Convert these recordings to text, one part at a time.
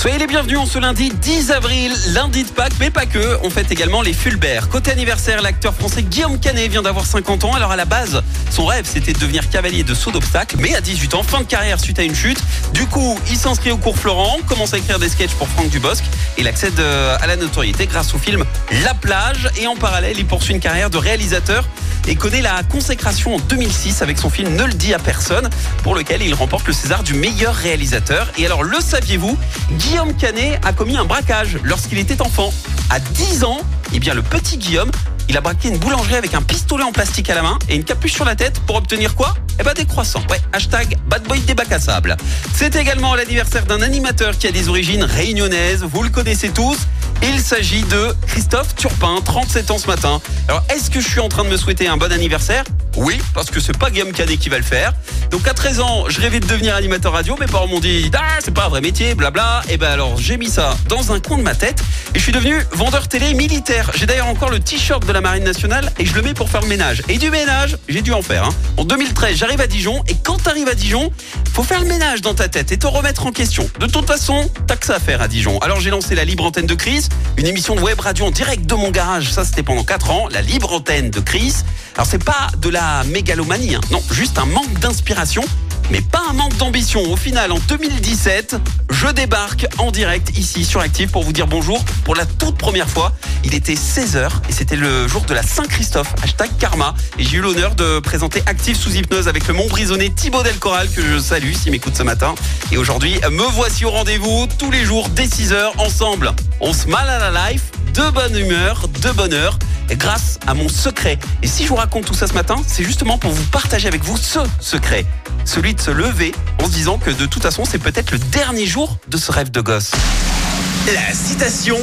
Soyez les bienvenus en ce lundi 10 avril, lundi de Pâques, mais pas que. On fête également les Fulbert. Côté anniversaire, l'acteur français Guillaume Canet vient d'avoir 50 ans. Alors à la base, son rêve c'était de devenir cavalier de saut d'obstacle, mais à 18 ans, fin de carrière suite à une chute. Du coup, il s'inscrit au cours Florent, commence à écrire des sketchs pour Franck Dubosc. Il accède euh, à la notoriété grâce au film La plage et en parallèle, il poursuit une carrière de réalisateur et connaît la consécration en 2006 avec son film Ne le dit à personne, pour lequel il remporte le César du meilleur réalisateur. Et alors, le saviez-vous? Guillaume Canet a commis un braquage lorsqu'il était enfant. À 10 ans, eh bien, le petit Guillaume, il a braqué une boulangerie avec un pistolet en plastique à la main et une capuche sur la tête pour obtenir quoi? Eh ben des croissants. Ouais, hashtag bad boy des à sable. C'est également l'anniversaire d'un animateur qui a des origines réunionnaises. Vous le connaissez tous. Il s'agit de Christophe Turpin, 37 ans ce matin. Alors, est-ce que je suis en train de me souhaiter un bon anniversaire? Oui, parce que c'est pas Guillaume Canet qui va le faire. Donc, à 13 ans, je rêvais de devenir animateur radio. Mes parents m'ont dit, ah, c'est pas un vrai métier, blabla. Et ben alors, j'ai mis ça dans un coin de ma tête et je suis devenu vendeur télé militaire. J'ai d'ailleurs encore le t-shirt de la Marine nationale et je le mets pour faire le ménage. Et du ménage, j'ai dû en faire. hein. En 2013, j'arrive à Dijon et quand t'arrives à Dijon, faut faire le ménage dans ta tête et te remettre en question. De toute façon, t'as que ça à faire à Dijon. Alors j'ai lancé la libre antenne de Chris, une émission de web radio en direct de mon garage. Ça, c'était pendant 4 ans, la libre antenne de Chris. Alors c'est pas de la mégalomanie, hein. non, juste un manque d'inspiration. Mais pas un manque d'ambition. Au final, en 2017, je débarque en direct ici sur Active pour vous dire bonjour pour la toute première fois. Il était 16h et c'était le jour de la Saint-Christophe, hashtag karma. Et j'ai eu l'honneur de présenter Active sous hypnose avec le Montbrisonnais Thibaut Delcoral que je salue s'il m'écoute ce matin. Et aujourd'hui, me voici au rendez-vous tous les jours dès 6h ensemble. On se mal à la life, de bonne humeur, de bonheur grâce à mon secret. Et si je vous raconte tout ça ce matin, c'est justement pour vous partager avec vous ce secret. Celui de se lever en se disant que de toute façon, c'est peut-être le dernier jour de ce rêve de gosse. La citation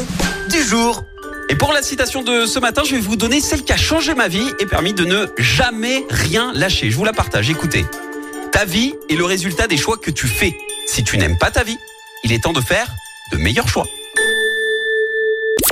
du jour. Et pour la citation de ce matin, je vais vous donner celle qui a changé ma vie et permis de ne jamais rien lâcher. Je vous la partage, écoutez. Ta vie est le résultat des choix que tu fais. Si tu n'aimes pas ta vie, il est temps de faire de meilleurs choix.